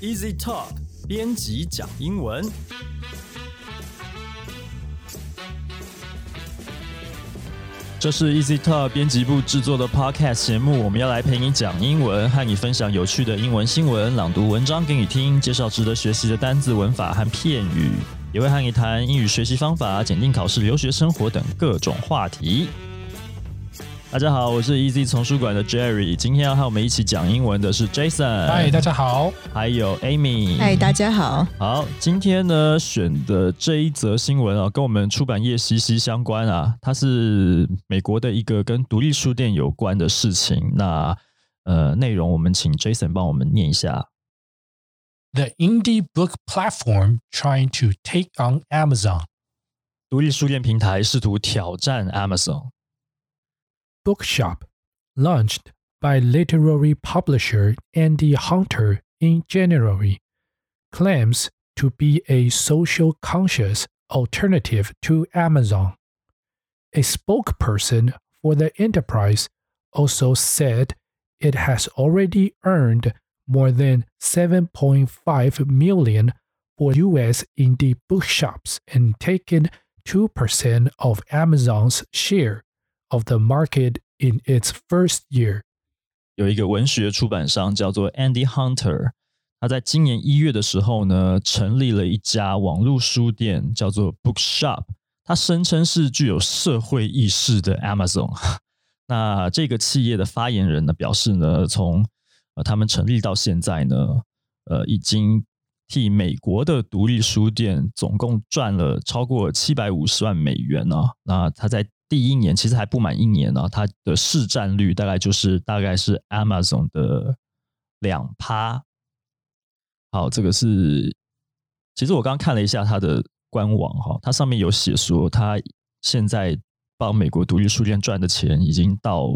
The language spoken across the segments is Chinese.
Easy Talk 编辑讲英文。这是 Easy Talk 编辑部制作的 Podcast 节目，我们要来陪你讲英文，和你分享有趣的英文新闻，朗读文章给你听，介绍值得学习的单字、文法和片语，也会和你谈英语学习方法、检定考试、留学生活等各种话题。大家好，我是 Easy 丛书馆的 Jerry，今天要和我们一起讲英文的是 Jason。嗨，大家好。还有 Amy。嗨，大家好。好，今天呢选的这一则新闻啊，跟我们出版业息息相关啊。它是美国的一个跟独立书店有关的事情。那呃，内容我们请 Jason 帮我们念一下。The indie book platform trying to take on Amazon。独立书店平台试图挑战 Amazon。Bookshop, launched by literary publisher Andy Hunter in January, claims to be a social conscious alternative to Amazon. A spokesperson for the enterprise also said it has already earned more than 7.5 million for US indie bookshops and taken 2% of Amazon's share of the market in its first year。有一个文学出版商叫做 Andy Hunter，他在今年一月的时候呢，成立了一家网络书店，叫做 Bookshop。他声称是具有社会意识的 Amazon。那这个企业的发言人呢，表示呢，从呃他们成立到现在呢，呃，已经替美国的独立书店总共赚了超过七百五十万美元呢。那他在第一年其实还不满一年呢，它的市占率大概就是大概是 Amazon 的两趴。好，这个是其实我刚刚看了一下它的官网哈，它上面有写说，它现在帮美国独立书店赚的钱已经到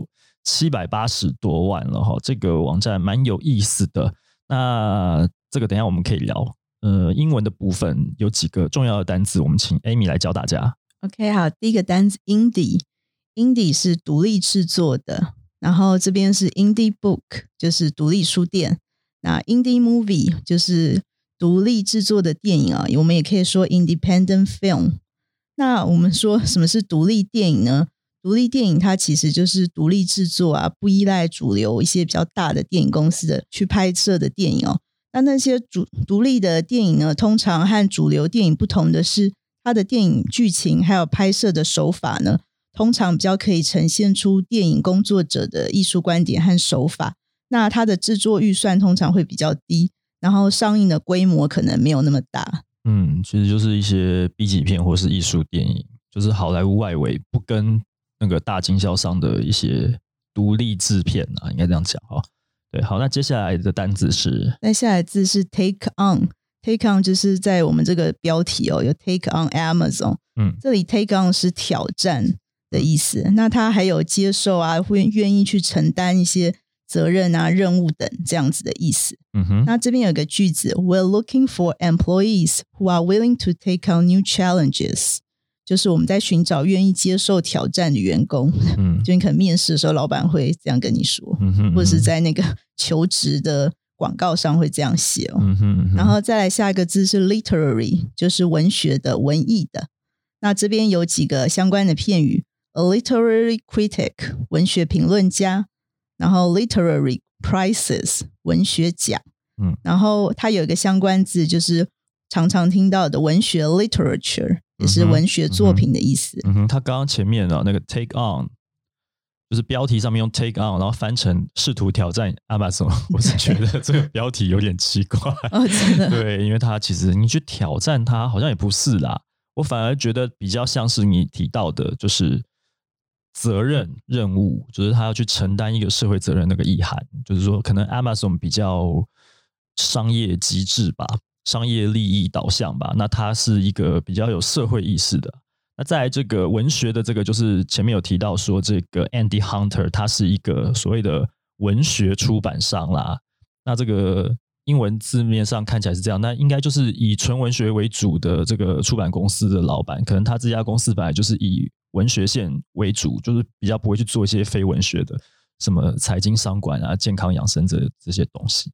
七百八十多万了哈。这个网站蛮有意思的。那这个等下我们可以聊。呃，英文的部分有几个重要的单词，我们请 Amy 来教大家。OK，好，第一个单词 indie，indie 是独立制作的，然后这边是 indie book，就是独立书店。那 indie movie 就是独立制作的电影啊，我们也可以说 independent film。那我们说什么是独立电影呢？独立电影它其实就是独立制作啊，不依赖主流一些比较大的电影公司的去拍摄的电影哦。那那些主独立的电影呢，通常和主流电影不同的是。它的电影剧情还有拍摄的手法呢，通常比较可以呈现出电影工作者的艺术观点和手法。那它的制作预算通常会比较低，然后上映的规模可能没有那么大。嗯，其实就是一些 B 级片或是艺术电影，就是好莱坞外围不跟那个大经销商的一些独立制片啊，应该这样讲哈。对，好，那接下来的单字是，那下来字是 take on。Take on 就是在我们这个标题哦，有 Take on Amazon，嗯，这里 Take on 是挑战的意思。那他还有接受啊，会愿意去承担一些责任啊、任务等这样子的意思。嗯哼。那这边有个句子，We're looking for employees who are willing to take on new challenges，就是我们在寻找愿意接受挑战的员工。嗯，就你可能面试的时候，老板会这样跟你说，嗯哼，或者是在那个求职的。广告上会这样写哦，然后再来下一个字是 literary，就是文学的、文艺的。那这边有几个相关的片语：a literary critic，文学评论家；然后 literary prizes，文学奖。嗯，然后它有一个相关字，就是常常听到的文学 literature，也是文学作品的意思。嗯哼，他刚刚前面的那个 take on。就是标题上面用 take on，然后翻成试图挑战 Amazon，我是觉得这个标题有点奇怪。哦，真的。对，因为它其实你去挑战它，好像也不是啦。我反而觉得比较像是你提到的，就是责任任务，就是他要去承担一个社会责任那个意涵。就是说，可能 Amazon 比较商业机制吧，商业利益导向吧。那它是一个比较有社会意识的。那在这个文学的这个，就是前面有提到说，这个 Andy Hunter 他是一个所谓的文学出版商啦。那这个英文字面上看起来是这样，那应该就是以纯文学为主的这个出版公司的老板，可能他这家公司本来就是以文学线为主，就是比较不会去做一些非文学的，什么财经商管啊、健康养生这这些东西。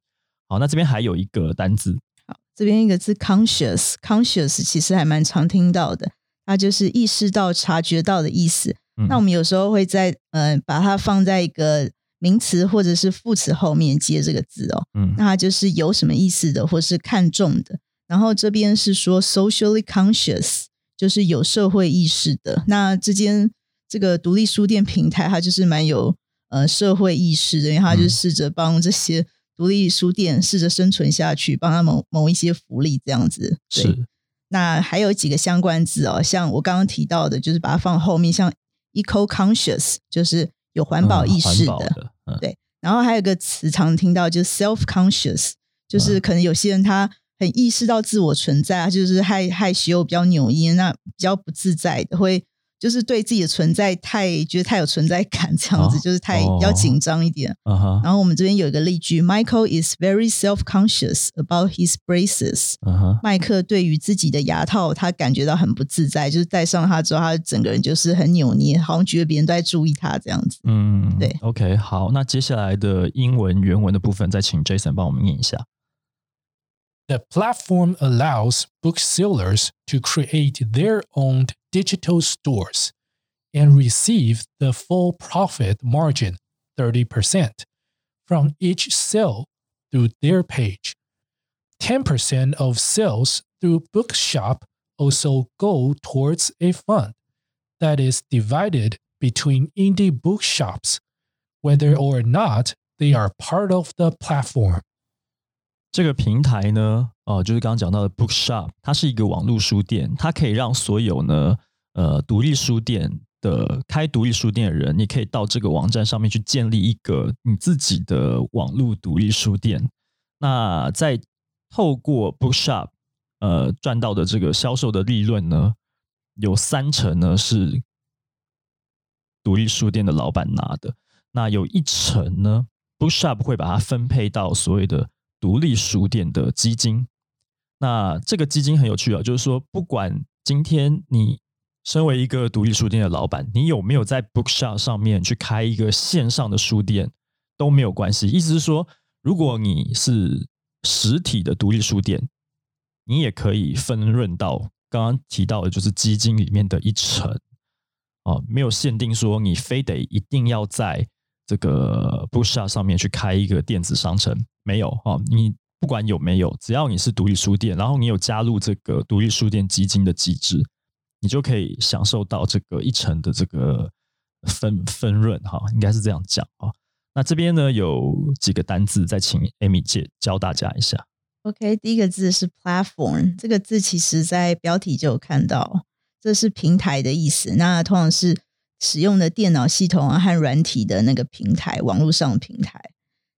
好，那这边还有一个单字，好，这边一个字 conscious，conscious 其实还蛮常听到的，它就是意识到、察觉到的意思。那我们有时候会在呃把它放在一个名词或者是副词后面接这个字哦，嗯，那它就是有什么意思的，或是看重的。然后这边是说 socially conscious，就是有社会意识的。那这间这个独立书店平台，它就是蛮有呃社会意识的，因为它就试着帮这些独立书店试着生存下去，帮他们谋一些福利这样子。是。那还有几个相关字哦，像我刚刚提到的，就是把它放后面，像 eco conscious，就是有环保意识的。对。然后还有个词常听到，就是 self conscious，就是可能有些人他。很意识到自我存在啊，就是害害羞、比较扭捏，那比较不自在的，会就是对自己的存在太觉得太有存在感，这样子就是太比较紧张一点。然后我们这边有一个例句：Michael is very self-conscious about his braces。麦克对于自己的牙套，他感觉到很不自在，就是戴上它之后，他整个人就是很扭捏，好像觉得别人都在注意他这样子。嗯，对。OK，好，那接下来的英文原文的部分，再请 Jason 帮我们念一下。The platform allows booksellers to create their own digital stores and receive the full profit margin, 30%, from each sale through their page. 10% of sales through Bookshop also go towards a fund that is divided between indie bookshops, whether or not they are part of the platform. 这个平台呢，哦，就是刚刚讲到的 Bookshop，它是一个网络书店，它可以让所有呢，呃，独立书店的开独立书店的人，你可以到这个网站上面去建立一个你自己的网络独立书店。那在透过 Bookshop，呃，赚到的这个销售的利润呢，有三成呢是独立书店的老板拿的，那有一成呢，Bookshop 会把它分配到所谓的。独立书店的基金，那这个基金很有趣啊，就是说，不管今天你身为一个独立书店的老板，你有没有在 Bookshop 上面去开一个线上的书店都没有关系。意思是说，如果你是实体的独立书店，你也可以分润到刚刚提到的，就是基金里面的一成哦，没有限定说你非得一定要在这个 Bookshop 上面去开一个电子商城。没有哈，你不管有没有，只要你是独立书店，然后你有加入这个独立书店基金的机制，你就可以享受到这个一成的这个分分润哈，应该是这样讲啊。那这边呢有几个单字，再请 Amy 姐教大家一下。OK，第一个字是 platform，这个字其实在标题就有看到，这是平台的意思。那通常是使用的电脑系统啊和软体的那个平台，网络上的平台。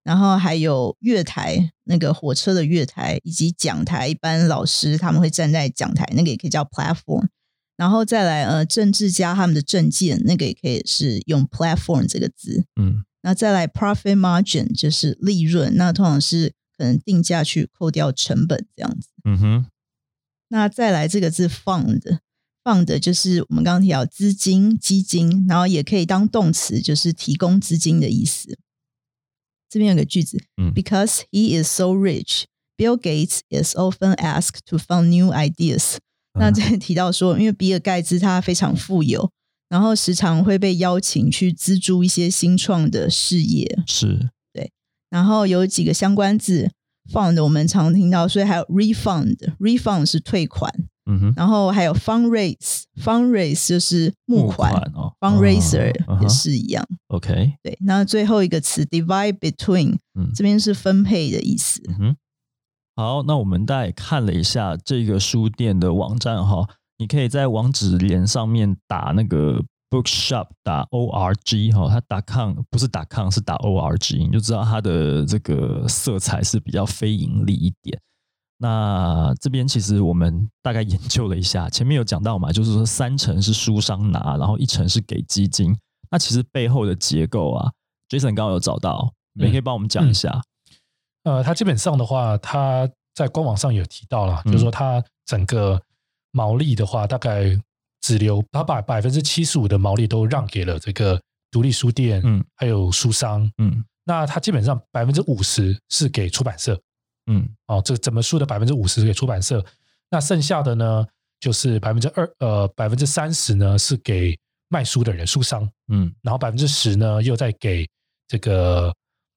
然后还有月台，那个火车的月台，以及讲台，一般老师他们会站在讲台，那个也可以叫 platform。然后再来，呃，政治家他们的证件，那个也可以是用 platform 这个字。嗯，那再来 profit margin 就是利润，那通常是可能定价去扣掉成本这样子。嗯哼。那再来这个字 fund，fund 就是我们刚刚提到资金、基金，然后也可以当动词，就是提供资金的意思。这边有个句子，Because he is so rich, Bill Gates is often asked to fund new ideas。那这里提到说，因为比尔盖茨他非常富有，然后时常会被邀请去资助一些新创的事业。是，对。然后有几个相关字，fund 我们常听到，所以还有 refund，refund 是退款。嗯哼，然后还有 fundraise，fundraise 就是募款哦，fundraiser 也是一样。OK，对，那最后一个词 divide between，这边是分配的意思。嗯，好，那我们大概看了一下这个书店的网站哈，你可以在网址连上面打那个 bookshop 打 org 哈，它打 com 不是打 com 是打 org，你就知道它的这个色彩是比较非盈利一点。那这边其实我们大概研究了一下，前面有讲到嘛，就是说三成是书商拿，然后一成是给基金。那其实背后的结构啊，Jason 刚刚有找到，你可以帮我们讲一下。呃，他基本上的话，他在官网上有提到了，就是说他整个毛利的话，大概只留他把百分之七十五的毛利都让给了这个独立书店，嗯，还有书商，嗯，那他基本上百分之五十是给出版社。嗯，哦，这整本书的百分之五十给出版社，那剩下的呢，就是百分之二呃百分之三十呢是给卖书的人书商，嗯，然后百分之十呢又在给这个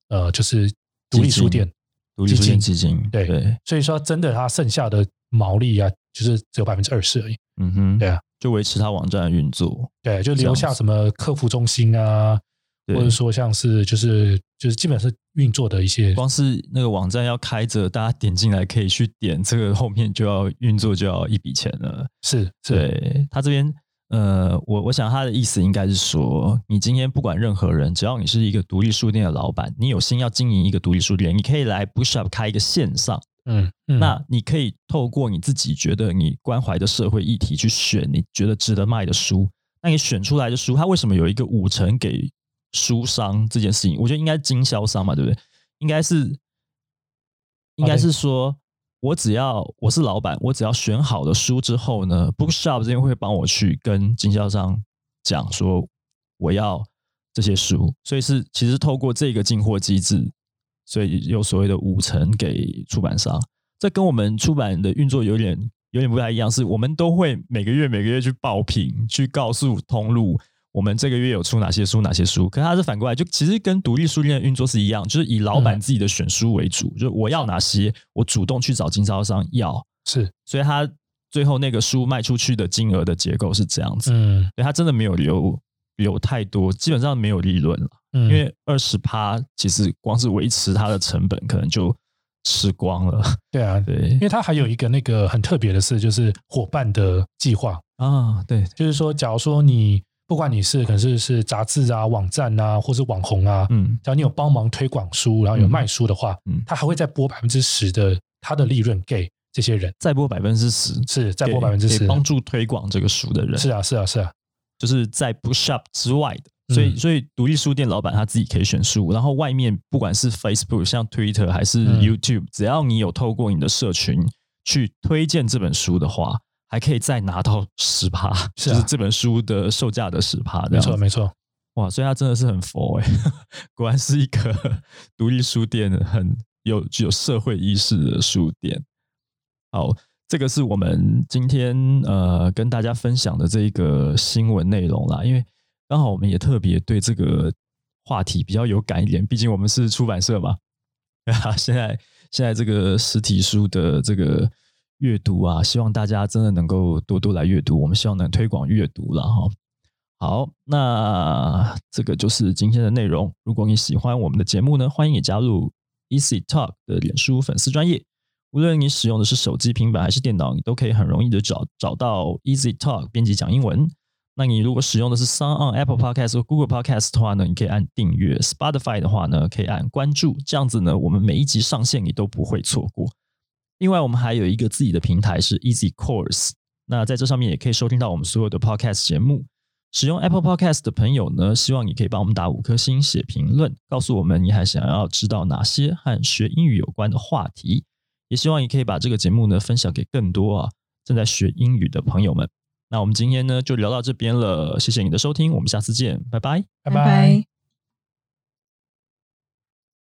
呃就是独立书店。独立书店基金，对对，所以说真的，它剩下的毛利啊，就是只有百分之二十而已。嗯哼，对啊，就维持它网站的运作，对，就留下什么客服中心啊，或者说像是就是就是基本是运作的一些，光是那个网站要开着，大家点进来可以去点，这个后面就要运作就要一笔钱了。是，对他这边。呃，我我想他的意思应该是说，你今天不管任何人，只要你是一个独立书店的老板，你有心要经营一个独立书店，你可以来 Bookshop 开一个线上，嗯，那你可以透过你自己觉得你关怀的社会议题去选你觉得值得卖的书，那你选出来的书，它为什么有一个五成给书商这件事情？我觉得应该经销商嘛，对不对？应该是，应该是说。我只要我是老板，我只要选好了书之后呢，Bookshop 这边会帮我去跟经销商讲说我要这些书，所以是其实透过这个进货机制，所以有所谓的五成给出版商，这跟我们出版的运作有点有点不太一样，是我们都会每个月每个月去报品，去告诉通路。我们这个月有出哪些书？哪些书？可是它是反过来，就其实跟独立书店的运作是一样，就是以老板自己的选书为主，就我要哪些，我主动去找经销商要。是，所以他最后那个书卖出去的金额的结构是这样子。嗯，所以他真的没有留留太多，基本上没有利润了。嗯，因为二十趴其实光是维持它的成本，可能就吃光了。对啊，对，因为它还有一个那个很特别的事，就是伙伴的计划啊。对，就是说，假如说你。不管你是可能是是杂志啊、网站啊，或是网红啊，嗯，只要你有帮忙推广书，然后有卖书的话，嗯，他还会再拨百分之十的他的利润给这些人，再拨百分之十，是再拨百分之十，帮助推广这个书的人，是啊，是啊，是啊，就是在 Bookshop 之外的，所以所以独立书店老板他自己可以选书，然后外面不管是 Facebook、像 Twitter 还是 YouTube，只要你有透过你的社群去推荐这本书的话。还可以再拿到十趴，就是这本书的售价的十趴，没错没错，哇！所以它真的是很佛哎，果然是一个独立书店，很有具有社会意识的书店。好，这个是我们今天呃跟大家分享的这一个新闻内容啦，因为刚好我们也特别对这个话题比较有感一点，毕竟我们是出版社嘛。啊，现在现在这个实体书的这个。阅读啊，希望大家真的能够多多来阅读。我们希望能推广阅读了哈。好，那这个就是今天的内容。如果你喜欢我们的节目呢，欢迎你加入 Easy Talk 的脸书粉丝专业。无论你使用的是手机、平板还是电脑，你都可以很容易的找找到 Easy Talk 编辑讲英文。那你如果使用的是 Sound on Apple Podcast 或 Google Podcast 的话呢，你可以按订阅；Spotify 的话呢，可以按关注。这样子呢，我们每一集上线你都不会错过。另外，我们还有一个自己的平台是 Easy Course，那在这上面也可以收听到我们所有的 Podcast 节目。使用 Apple Podcast 的朋友呢，希望你可以帮我们打五颗星、写评论，告诉我们你还想要知道哪些和学英语有关的话题。也希望你可以把这个节目呢分享给更多啊正在学英语的朋友们。那我们今天呢就聊到这边了，谢谢你的收听，我们下次见，拜拜，拜拜。